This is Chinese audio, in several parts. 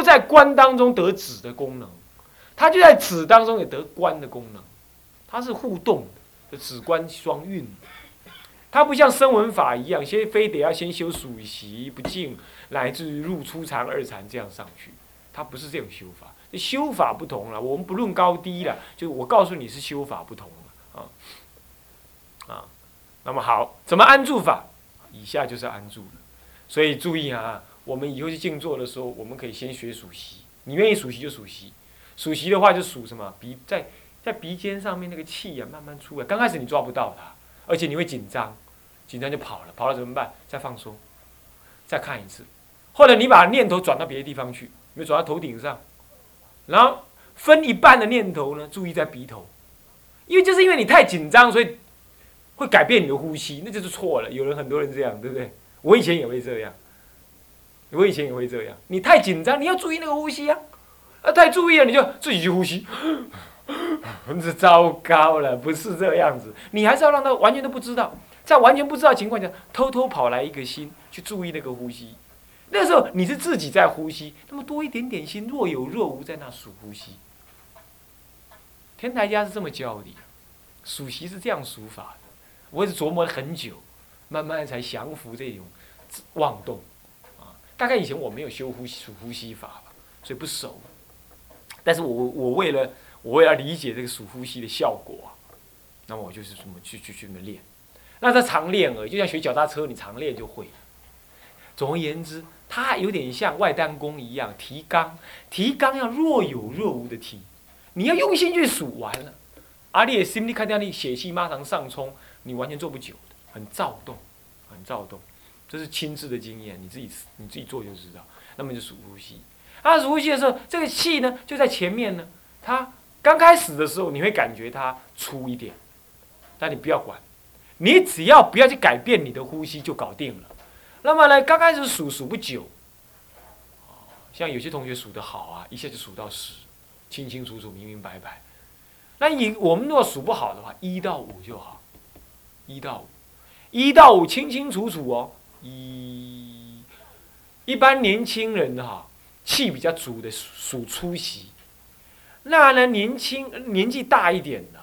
就在观当中得止的功能，它就在止当中也得观的功能，它是互动的，止观双运。它不像声闻法一样，先非得要先修属习不净，乃至于入初禅、二禅这样上去，它不是这种修法。修法不同了，我们不论高低了，就我告诉你是修法不同了啊啊。那么好，怎么安住法？以下就是安住了。所以注意啊，我们以后去静坐的时候，我们可以先学数息。你愿意数息就数息，数息的话就数什么？鼻在在鼻尖上面那个气呀，慢慢出来。刚开始你抓不到它，而且你会紧张，紧张就跑了，跑了怎么办？再放松，再看一次，或者你把念头转到别的地方去，你转到头顶上。然后分一半的念头呢，注意在鼻头，因为就是因为你太紧张，所以会改变你的呼吸，那就是错了。有人很多人这样，对不对？我以前也会这样，我以前也会这样。你太紧张，你要注意那个呼吸啊！啊，太注意了，你就自己去呼吸，这糟糕了，不是这样子。你还是要让他完全都不知道，在完全不知道情况下，偷偷跑来一个心去注意那个呼吸。那时候你是自己在呼吸，那么多一点点心，若有若无在那数呼吸。天台家是这么教的，数息是这样数法。我也是琢磨了很久，慢慢才降服这种妄动。大概以前我没有修呼吸数呼吸法吧，所以不熟。但是我我为了我为了理解这个数呼吸的效果，那么我就是这么去去去么练。那他常练而已，就像学脚踏车，你常练就会。总而言之。它有点像外丹功一样提纲，提纲要若有若无的提，你要用心去数完了。阿里也心里看到你血气马上上冲，你完全做不久的，很躁动，很躁动。这是亲自的经验，你自己你自己做就知道。那么就数呼吸，啊，数呼吸的时候，这个气呢就在前面呢。它刚开始的时候你会感觉它粗一点，但你不要管，你只要不要去改变你的呼吸就搞定了。那么呢，刚开始数数不久，像有些同学数得好啊，一下就数到十，清清楚楚、明明白白。那你我们如果数不好的话，一到五就好，一到五，一到五清清楚楚哦。一，一般年轻人哈，气比较足的数粗息。那呢，年轻年纪大一点的，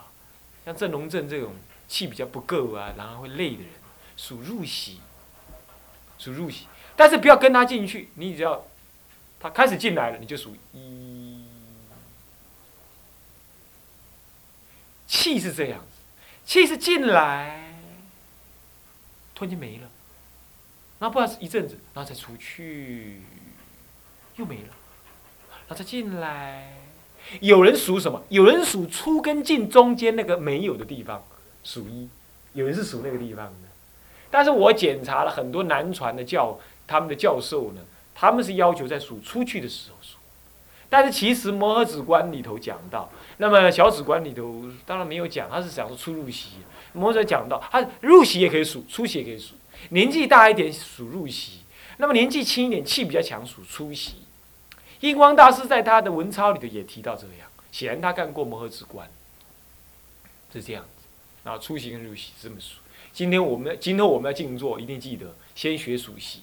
像郑龙正这种气比较不够啊，然后会累的人，数入息。数入息，但是不要跟他进去。你只要他开始进来了，你就数一。气是这样子，气是进来，突然间没了，然后不知道一阵子，然后再出去，又没了，然后再进来。有人数什么？有人数出跟进中间那个没有的地方，数一。有人是数那个地方的。但是我检查了很多南传的教，他们的教授呢，他们是要求在数出去的时候数。但是其实摩诃止观里头讲到，那么小止观里头当然没有讲，他是讲说出入息。摩诃讲到，他入息也可以数，出息也可以数。年纪大一点数入息，那么年纪轻一点，气比较强数出息。印光大师在他的文钞里头也提到这样，显然他干过摩诃止观，是这样子。啊出息跟入息这么数。今天我们今后我们要静坐，一定记得先学数息，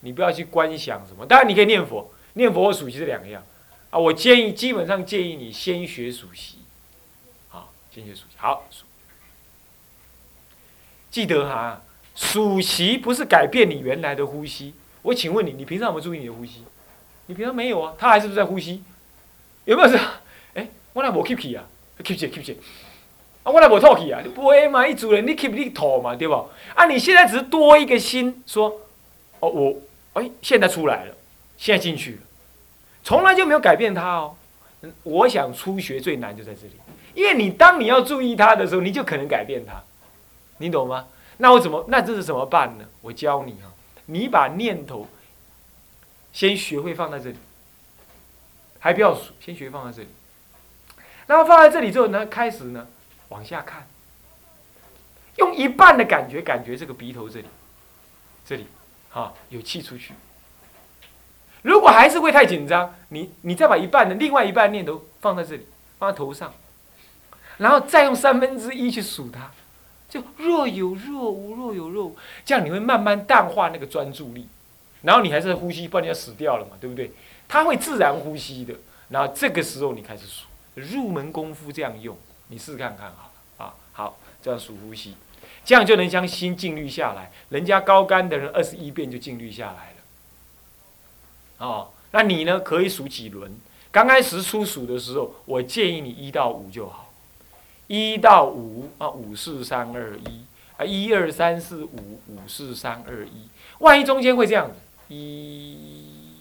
你不要去观想什么。当然你可以念佛，念佛和数息是两个样啊。我建议基本上建议你先学数息，好，先学数息。好，记得哈，数息不是改变你原来的呼吸。我请问你，你平常有没有注意你的呼吸？你平常没有啊，他还是不是在呼吸？有没有是？哎，我那无 keep 啊，keep 住 keep 住。我来无吐气啊！你不会嘛？一组人你 keep 你吐嘛，对不？啊，你现在只是多一个心，说，哦，我，哎，现在出来了，现在进去了，从来就没有改变它哦。我想初学最难就在这里，因为你当你要注意它的时候，你就可能改变它，你懂吗？那我怎么？那这是怎么办呢？我教你啊，你把念头先学会放在这里，还不要数，先学会放在这里。那么放在这里之后呢，开始呢？往下看，用一半的感觉感觉这个鼻头这里，这里，哈，有气出去。如果还是会太紧张，你你再把一半的另外一半念头放在这里，放在头上，然后再用三分之一去数它，就若有若无，若有若无，这样你会慢慢淡化那个专注力，然后你还是呼吸，不然你要死掉了嘛，对不对？它会自然呼吸的。然后这个时候你开始数，入门功夫这样用，你试试看看好了啊。好，这样数呼吸，这样就能将心静虑下来。人家高干的人二十一遍就静虑下来了。哦，那你呢？可以数几轮？刚开始初数的时候，我建议你一到五就好。一到五啊，五四三二一啊，一二三四五，五四三二一。万一中间会这样子，一，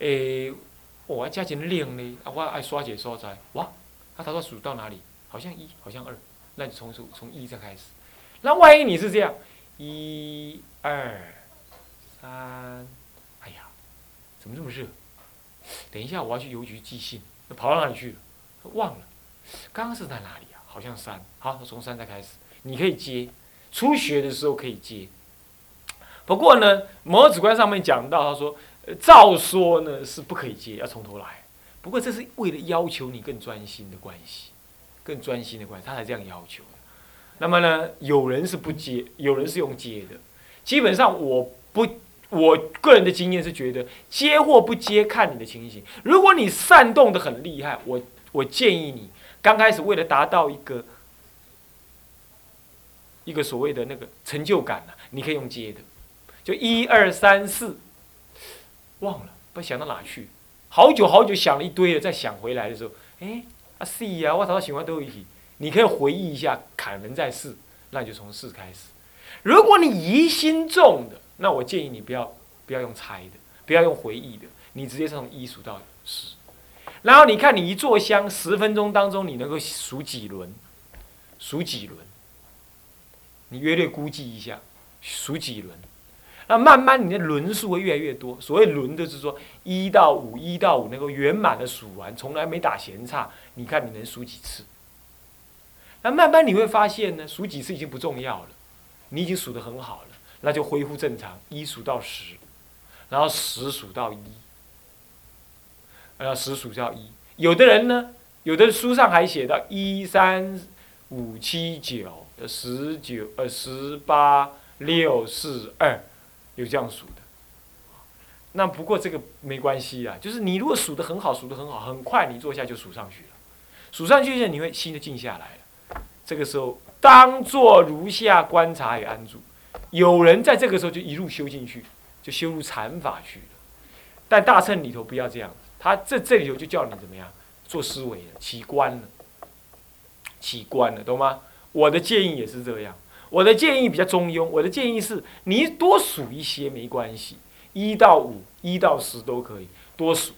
诶，我加减练呢，啊，我爱刷解所在，哇，啊，他说数到哪里？好像一，好像二，那你从数从一再开始。那万一你是这样，一二三，哎呀，怎么这么热？等一下，我要去邮局寄信，跑到哪里去了？忘了，刚刚是在哪里啊？好像山，好，从山再开始，你可以接，初学的时候可以接。不过呢，摩子观上面讲到，他说，照说呢是不可以接，要从头来。不过这是为了要求你更专心的关系，更专心的关系，他才这样要求的。那么呢，有人是不接，有人是用接的。基本上我不，我个人的经验是觉得接或不接看你的情形。如果你煽动的很厉害，我。我建议你刚开始为了达到一个一个所谓的那个成就感呢，你可以用接的，就一二三四，忘了不想到哪去，好久好久想了一堆了，再想回来的时候，哎，啊四呀，我早喜欢都一起，你可以回忆一下，可能在四，那就从四开始。如果你疑心重的，那我建议你不要不要用猜的，不要用回忆的，你直接从一数到十。然后你看，你一坐香十分钟当中，你能够数几轮？数几轮？你约略估计一下，数几轮？那慢慢你的轮数会越来越多。所谓轮，就是说一到五，一到五能够圆满的数完，从来没打闲岔。你看你能数几次？那慢慢你会发现呢，数几次已经不重要了，你已经数得很好了，那就恢复正常，一数到十，然后十数到一。呃，十数到一，有的人呢，有的书上还写到一三五七九，十九呃十八六四二，有这样数的。那不过这个没关系啊，就是你如果数的很好，数的很好，很快你坐下就数上去了，数上去后你会心就静下来了。这个时候当做如下观察与安住，有人在这个时候就一路修进去，就修入禅法去了。但大乘里头不要这样。他这这里头就叫你怎么样做思维了，起观了，起观了，懂吗？我的建议也是这样，我的建议比较中庸，我的建议是你多数一些没关系，一到五、一到十都可以多数。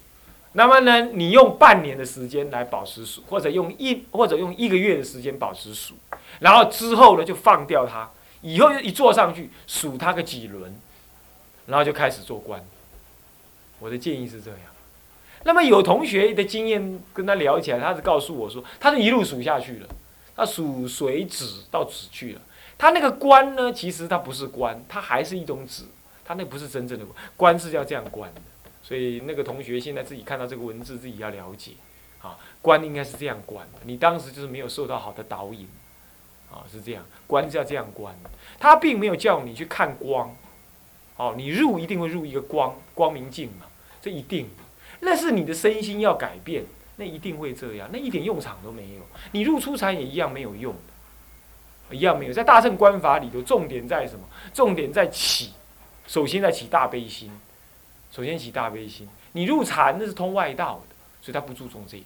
那么呢，你用半年的时间来保持数，或者用一或者用一个月的时间保持数，然后之后呢就放掉它，以后一坐上去数他个几轮，然后就开始做官。我的建议是这样。那么有同学的经验跟他聊起来，他是告诉我说，他是一路数下去了，他数水止到止去了。他那个官呢，其实他不是官，他还是一种止，他那不是真正的官，官是要这样官的。所以那个同学现在自己看到这个文字，自己要了解，啊，官应该是这样官的。你当时就是没有受到好的导引，啊，是这样，观是要这样观。他并没有叫你去看光，哦，你入一定会入一个光，光明镜嘛，这一定。那是你的身心要改变，那一定会这样，那一点用场都没有。你入出禅也一样没有用，一样没有。在大乘观法里头，重点在什么？重点在起，首先在起大悲心，首先起大悲心。你入禅那是通外道的，所以他不注重这个。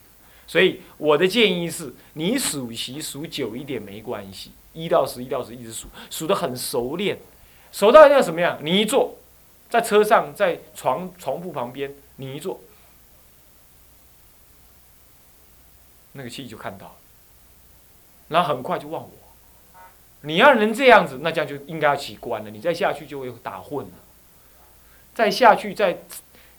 所以我的建议是，你数习数久一点没关系，一到十，一到十一直数，数得很熟练，熟到要什么样？你一坐，在车上，在床床铺旁边，你一坐。那个气就看到了，然后很快就忘我。你要能这样子，那这样就应该要起观了。你再下去就会打混了。再下去，在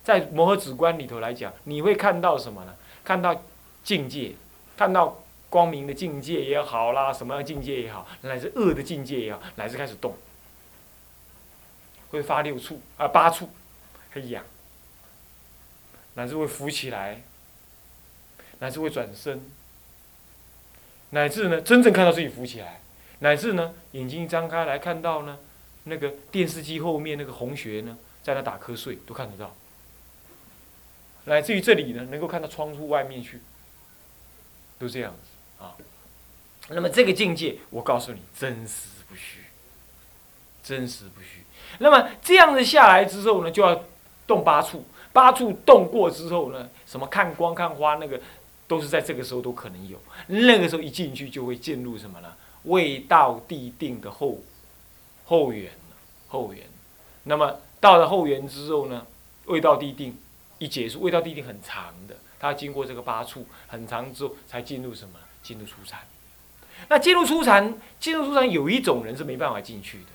在摩诃止观里头来讲，你会看到什么呢？看到境界，看到光明的境界也好啦，什么样境界也好，乃至恶的境界也好，乃至开始动，会发六处啊八处，会痒，乃至会浮起来。乃至会转身，乃至呢，真正看到自己浮起来，乃至呢，眼睛一张开来看到呢，那个电视机后面那个红学呢，在那打瞌睡都看得到。乃至于这里呢，能够看到窗户外面去，都这样子啊。那么这个境界，我告诉你，真实不虚，真实不虚。那么这样子下来之后呢，就要动八处，八处动过之后呢，什么看光看花那个，都是在这个时候都可能有。那个时候一进去就会进入什么呢？未到地定的后后缘后缘。那么到了后缘之后呢，未到地定。一结束，未到地定很长的，他经过这个八处很长之后，才进入什么？进入初禅。那进入初禅，进入初禅有一种人是没办法进去的，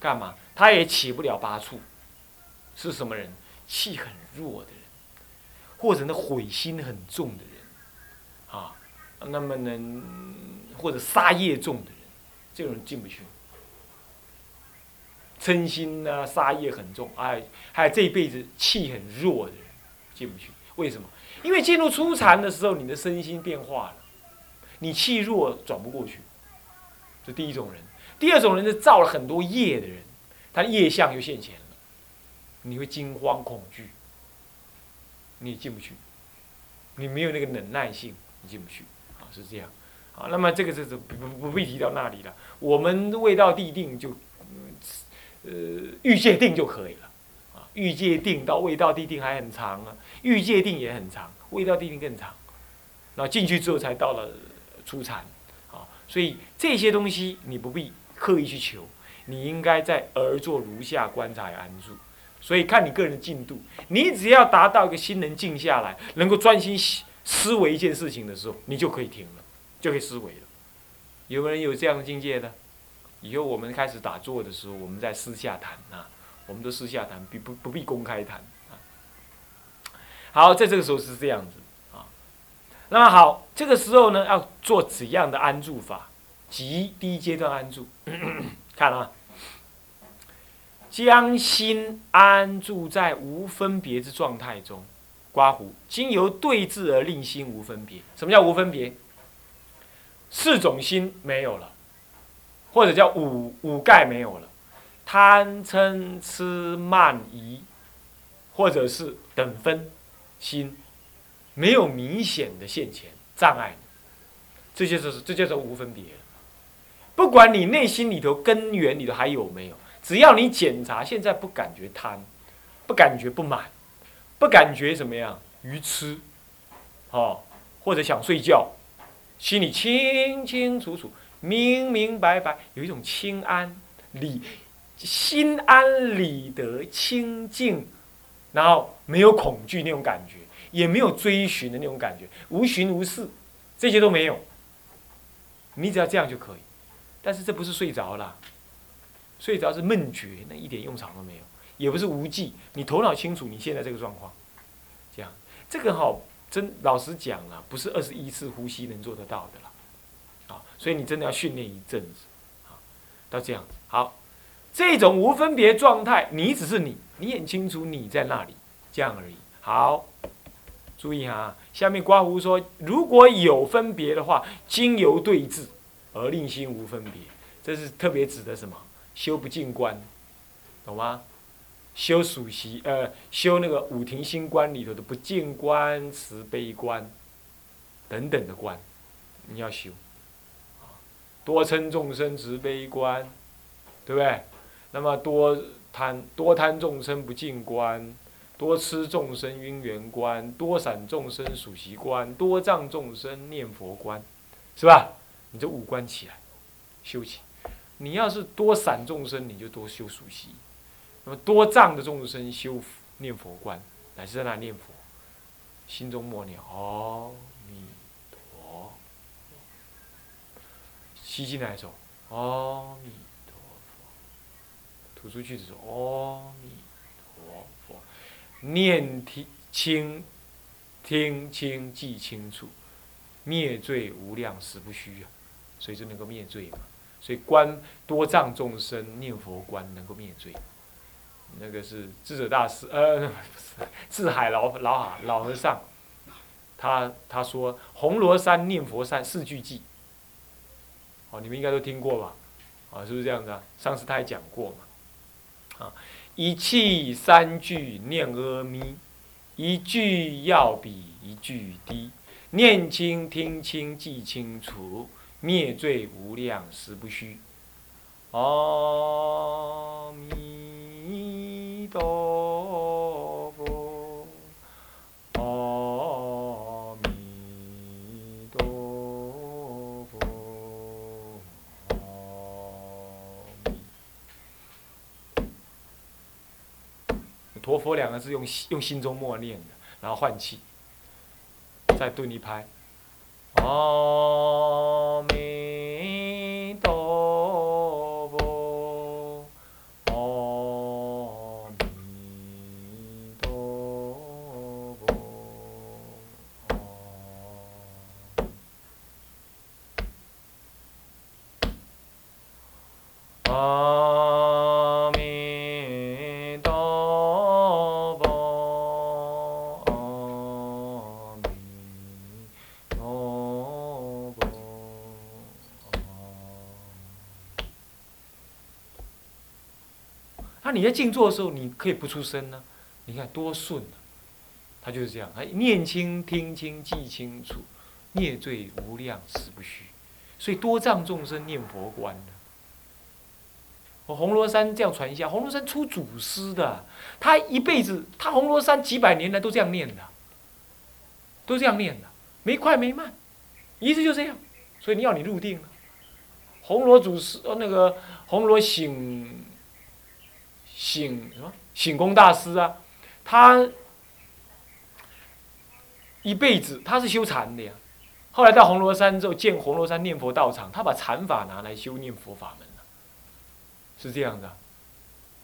干嘛？他也起不了八处，是什么人？气很弱的人，或者呢悔心很重的人，啊，那么呢，或者杀业重的人，这种人进不去。嗔心啊，杀业很重，哎，还有这一辈子气很弱的人。进不去，为什么？因为进入初禅的时候，你的身心变化了，你气弱转不过去，这第一种人。第二种人是造了很多业的人，他的业相又现前了，你会惊慌恐惧，你也进不去，你没有那个忍耐性，你进不去，啊，是这样，啊，那么这个是不不不必提到那里了，我们未到地定就，呃，欲界定就可以了。欲界定到未到地定还很长啊，欲界定也很长，未到地定更长。那进去之后才到了初禅，啊，所以这些东西你不必刻意去求，你应该在而作如下观察安住。所以看你个人的进度，你只要达到一个心能静下来，能够专心思维一件事情的时候，你就可以停了，就可以思维了。有没有人有这样的境界呢？以后我们开始打坐的时候，我们在私下谈啊。我们都私下谈，必不不必公开谈啊。好，在这个时候是这样子啊。那么好，这个时候呢，要做怎样的安住法？即第一阶段安住，看啊，将心安住在无分别之状态中。刮胡，经由对治而令心无分别。什么叫无分别？四种心没有了，或者叫五五盖没有了。贪嗔痴慢疑，或者是等分心，没有明显的现前障碍，这就是这叫做无分别。不管你内心里头根源里头还有没有，只要你检查，现在不感觉贪，不感觉不满，不感觉怎么样愚痴，哦，或者想睡觉，心里清清楚楚、明明白白，有一种清安理。心安理得、清净，然后没有恐惧那种感觉，也没有追寻的那种感觉，无寻无事，这些都没有。你只要这样就可以。但是这不是睡着了，睡着是梦觉，那一点用场都没有，也不是无记，你头脑清楚，你现在这个状况，这样，这个哈，真老实讲啊，不是二十一次呼吸能做得到的了，啊，所以你真的要训练一阵子，啊，到这样子好。这种无分别状态，你只是你，你很清楚你在那里，这样而已。好，注意哈，下面刮胡说，如果有分别的话，经由对峙而令心无分别，这是特别指的什么？修不净观，懂吗？修属习，呃，修那个五庭心观里头的不净观、慈悲观等等的观，你要修。多称众生慈悲观，对不对？那么多贪多贪众生不净观，多吃众生因缘观，多散众生属习观，多障众生念佛观，是吧？你这五观起来修起，你要是多散众生，你就多修属习；那么多障的众生修念佛观，乃是在那念佛，心中默念阿弥陀，吸进来走阿弥。吐出去的时候，阿弥陀佛，念听清，听清记清楚，灭罪无量实不虚啊，所以就能够灭罪嘛。所以观多障众生念佛观能够灭罪，那个是智者大师呃，智海老老老和尚，他他说红螺山念佛山四句偈，哦，你们应该都听过吧？啊，是不是这样子啊？上次他也讲过嘛。啊，一气三句念阿弥，一句要比一句低，念清听清记清楚，灭罪无量实不虚。阿弥陀陀佛两个字用用心中默念的，然后换气，再顿一拍，哦。你在静坐的时候，你可以不出声呢、你看多顺啊！他就是这样，哎，念清、听清、记清楚，孽罪无量，实不虚。所以多障众生念佛观。我红罗山这样传一下，红罗山出祖师的，他一辈子，他红罗山几百年来都这样念的，都这样念的，没快没慢，一直就这样。所以你要你入定了。红罗祖师，呃，那个红罗醒醒什么醒功大师啊，他一辈子他是修禅的呀。后来到红罗山之后，建红罗山念佛道场，他把禅法拿来修念佛法门了，是这样的。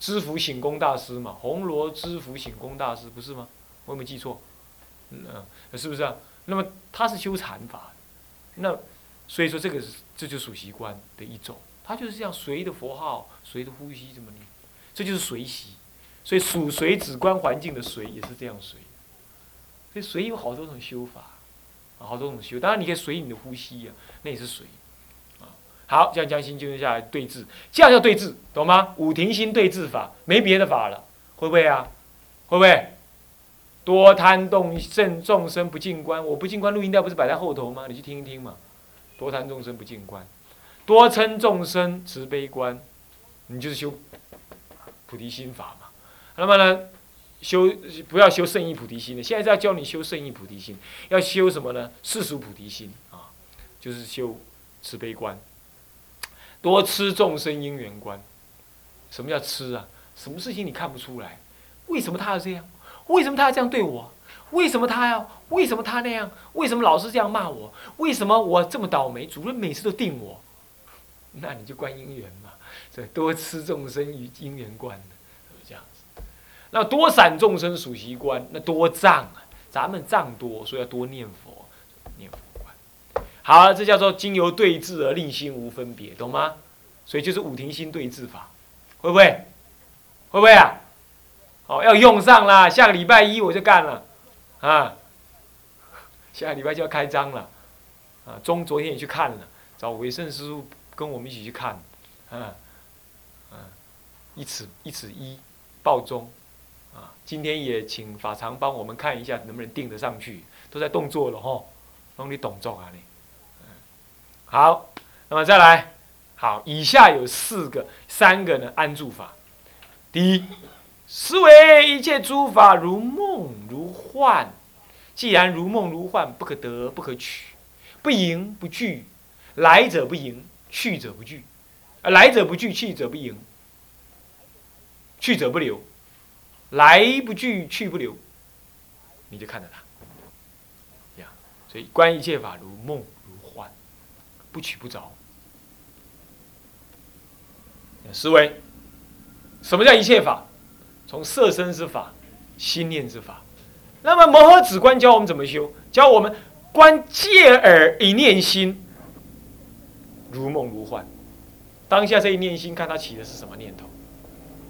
知福醒功大师嘛，红罗知福醒功大师不是吗？我有没有记错？嗯、是不是啊？那么他是修禅法的，那所以说这个是这就属习惯的一种，他就是这样随着佛号，随着呼吸这么念，这就是随习。所以属随指观环境的随也是这样随。所以随有好多种修法。啊，好多种修，当然你可以随你的呼吸呀、那也是随。啊，好，这样将心静下来对治，这样叫对治，懂吗？五停心对治法，没别的法了，会不会啊？会不会？多贪动正众生不净观，我不净观录音带不是摆在后头吗？你去听一听嘛。多贪众生不净观，多嗔众生慈悲观，你就是修菩提心法嘛。那么呢？修不要修圣意菩提心的，现在是要教你修圣意菩提心，要修什么呢？世俗菩提心啊，就是修慈悲观，多吃众生因缘观。什么叫吃啊？什么事情你看不出来？为什么他要这样？为什么他要这样对我？为什么他要？为什么他那样？为什么老是这样骂我？为什么我这么倒霉？主任每次都定我，那你就观因缘嘛。对多吃众生于因缘观的。那多散众生属习观，那多障啊，咱们障多，所以要多念佛，念佛观。好，这叫做经由对治而令心无分别，懂吗？所以就是五停心对治法，会不会？会不会啊？好，要用上啦，下个礼拜一我就干了，啊，下个礼拜就要开张了，啊，中昨天也去看了，找维胜师傅跟我们一起去看，啊，一尺一尺一，报中。啊，今天也请法常帮我们看一下，能不能定得上去？都在动作了吼，帮你动作啊你。好，那么再来，好，以下有四个、三个呢安住法。第一，思维一切诸法如梦如幻，既然如梦如幻，不可得不可取，不迎不拒，来者不迎，去者不拒，来者不拒，去者不迎，去者不留。来不拒，去不留，你就看着他，这样。所以观一切法如梦如幻，不取不着。思维，什么叫一切法？从色身之法、心念之法。那么摩诃止观教我们怎么修？教我们观戒耳一念心，如梦如幻。当下这一念心，看他起的是什么念头，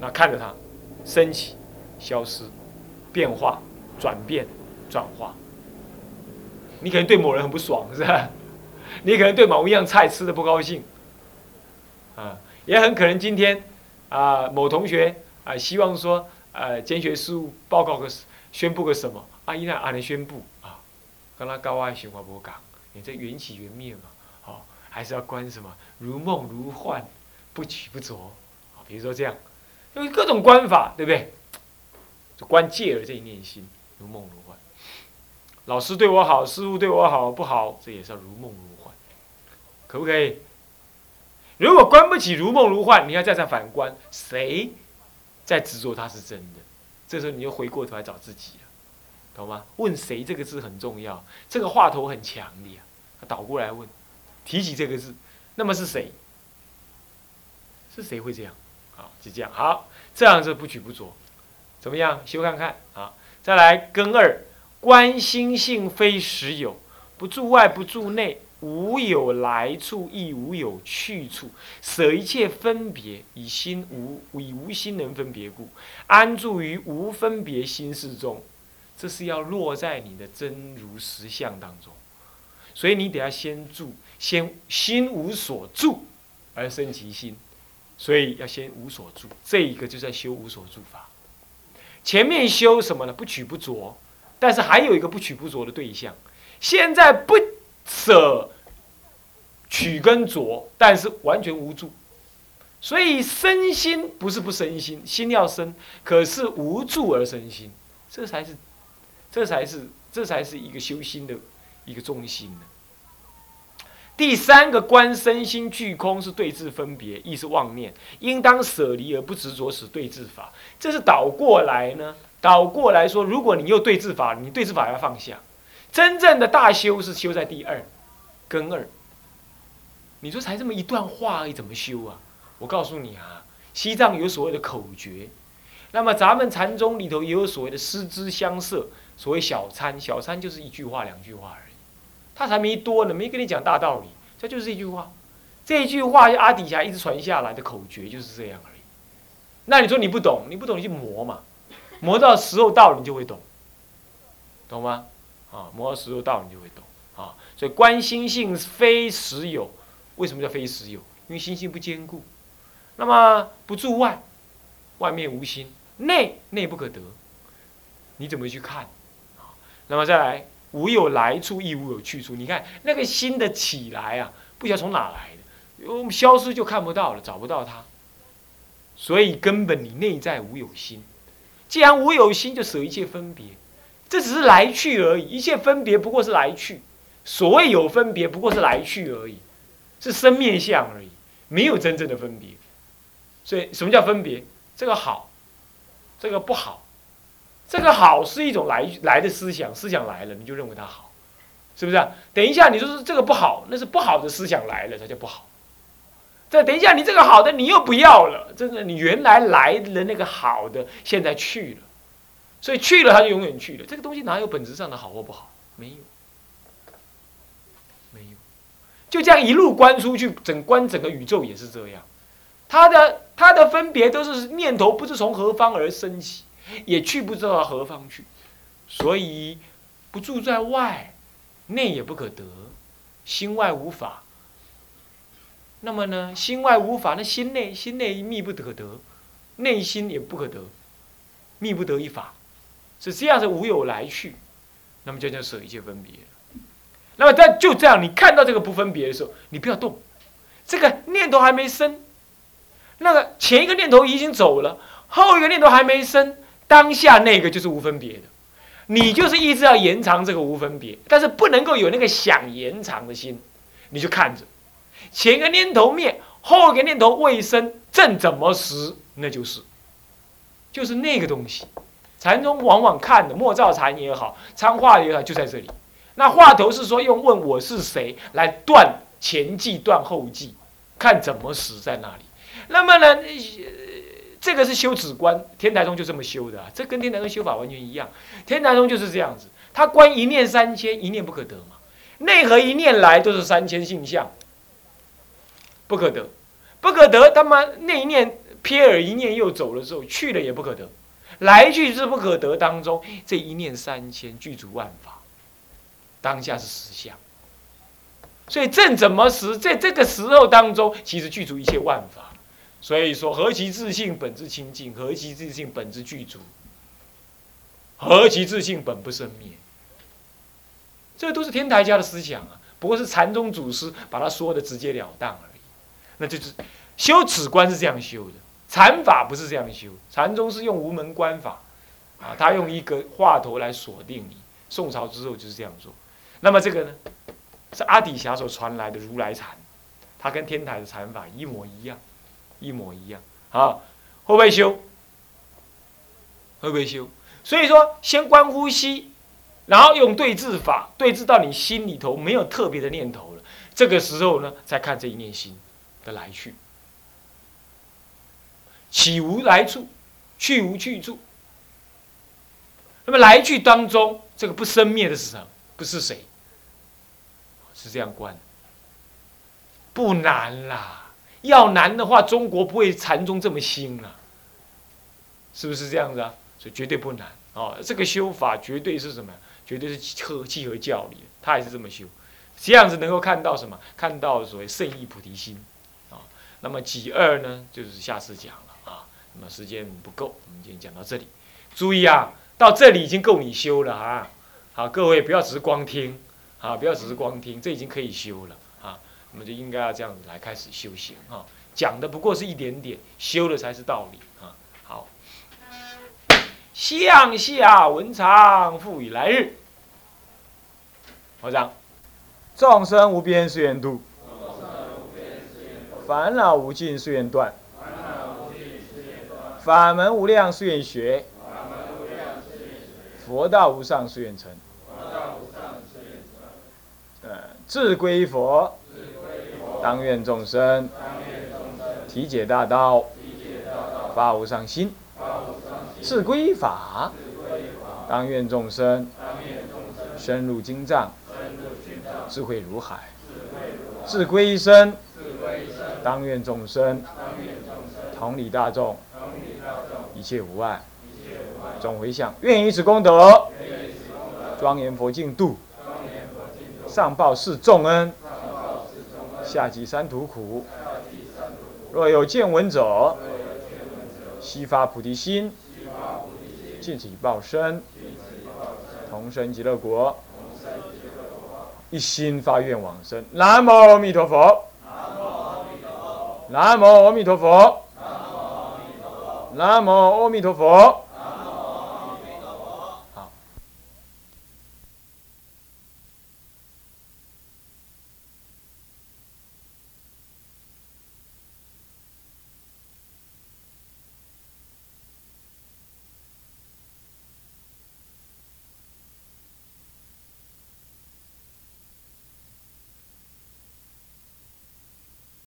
那看着他升起。消失、变化、转变、转化。你可能对某人很不爽，是吧？你可能对某一样菜吃的不高兴，啊，也很可能今天啊，某同学啊，希望说呃，监学事务报告个宣布个什么啊？伊那安尼宣布啊，跟他高爱循环不讲，你这缘起缘灭嘛，哦，还是要观什么如梦如幻，不取不着啊。比如说这样，有各种观法，对不对？就观戒了这一念心，如梦如幻。老师对我好，师傅对我好不好？这也是如梦如幻，可不可以？如果观不起如梦如幻，你要再再反观，谁在执着它是真的？这时候你就回过头来找自己了，懂吗？问谁这个字很重要，这个话头很强烈。他倒过来问，提起这个字，那么是谁？是谁会这样？好，就这样。好，这样子不取不着，怎么样？修看看啊。再来根二，观心性非实有，不住外，不住内。无有来处，亦无有去处，舍一切分别，以心无以无心能分别故，安住于无分别心事中。这是要落在你的真如实相当中，所以你得要先住，先心无所住而生其心，所以要先无所住。这一个就在修无所住法。前面修什么呢？不取不着，但是还有一个不取不着的对象，现在不。舍取跟着，但是完全无助，所以身心不是不身心，心要生，可是无助而生心，这才是，这才是，这才是一个修心的一个中心呢。第三个观身心俱空是对治分别，亦是妄念，应当舍离而不执着，使对治法。这是倒过来呢，倒过来说，如果你有对治法，你对治法要放下。真正的大修是修在第二根二。你说才这么一段话而已，怎么修啊？我告诉你啊，西藏有所谓的口诀，那么咱们禅宗里头也有所谓的师之相摄，所谓小参，小参就是一句话、两句话而已，他才没多呢，没跟你讲大道理，这就是一句话。这一句话就阿底峡一直传下来的口诀就是这样而已。那你说你不懂，你不懂你去磨嘛，磨到时候到了你就会懂，懂吗？啊，磨到时候到，你就会懂啊。所以观心性非实有，为什么叫非实有？因为心性不坚固。那么不住外，外面无心，内内不可得，你怎么去看？啊，那么再来，无有来处，亦无有去处。你看那个心的起来啊，不晓得从哪来的，我们消失就看不到了，找不到它。所以根本你内在无有心，既然无有心，就舍一切分别。这只是来去而已，一切分别不过是来去。所谓有分别，不过是来去而已，是生面相而已，没有真正的分别。所以，什么叫分别？这个好，这个不好。这个好是一种来来的思想，思想来了，你就认为它好，是不是？等一下，你说是这个不好，那是不好的思想来了，它就不好。再等一下，你这个好的你又不要了，真的，你原来来的那个好的现在去了。所以去了，他就永远去了。这个东西哪有本质上的好或不好？没有，没有。就这样一路观出去，整观整个宇宙也是这样。它的它的分别都是念头，不知从何方而升起，也去不知道何方去。所以不住在外，内也不可得，心外无法。那么呢，心外无法，那心内心内密不可得，内心也不可得，密不得一法。是这样子无有来去，那么就叫舍一切分别。那么在就这样，你看到这个不分别的时候，你不要动，这个念头还没生，那个前一个念头已经走了，后一个念头还没生，当下那个就是无分别的。你就是一直要延长这个无分别，但是不能够有那个想延长的心，你就看着前个念头灭，后个念头未生，正怎么时，那就是，就是那个东西。禅宗往往看的莫照禅也好，参话也好，就在这里。那话头是说用问我是谁来断前际断后际，看怎么死在那里。那么呢，这个是修止观，天台宗就这么修的，这跟天台宗修法完全一样。天台宗就是这样子，他观一念三千，一念不可得嘛。内核一念来都是三千性相，不可得，不可得。他妈那一念瞥耳一念又走了之后，去了也不可得。来去之不可得当中，这一念三千具足万法，当下是实相。所以正怎么实，在这个时候当中，其实具足一切万法。所以说，何其自性本自清净，何其自性本自具足，何其自性本不生灭。这都是天台家的思想啊，不过是禅宗祖师把它说的直截了当而已。那就是修此观是这样修的，禅法不是这样修，禅宗是用无门观法，啊，他用一个话头来锁定你。宋朝之后就是这样做。那么这个呢，是阿底峡所传来的如来禅，它跟天台的禅法一模一样，一模一样啊。会不会修？会不会修？所以说，先观呼吸。然后用对治法，对治到你心里头没有特别的念头了，这个时候呢，再看这一念心的来去，起无来处，去无去处。那么来去当中，这个不生灭的是什么？不是谁？是这样观，不难啦。要难的话，中国不会禅宗这么兴了，是不是这样子啊？所以绝对不难哦。这个修法绝对是什么？绝对是合契合教理，他也是这么修，这样子能够看到什么？看到所谓圣意菩提心，啊，那么几二呢？就是下次讲了啊，那么时间不够，我们今天讲到这里。注意啊，到这里已经够你修了啊，好，各位不要只是光听，啊，不要只是光听，这已经可以修了我们就应该要这样子来开始修行啊，讲的不过是一点点，修的才是道理啊。好。向下文长复以来日。我讲，众生无边誓愿度，烦恼无尽誓愿断，法门无量誓愿学，佛道无上誓愿成。呃，智归佛，当愿众生体解大道，发无上心。自归法，当愿众生深入经藏，智慧如海；自归身，当愿众生同理大众，一切无碍。总回向，愿以此功德，庄严佛净土，上报四重恩，下济三途苦。若有见闻者，悉发菩提心。尽此一报身，同生极乐国，一心发愿往生。南无阿弥陀佛。南无阿弥陀佛。南无阿弥陀佛。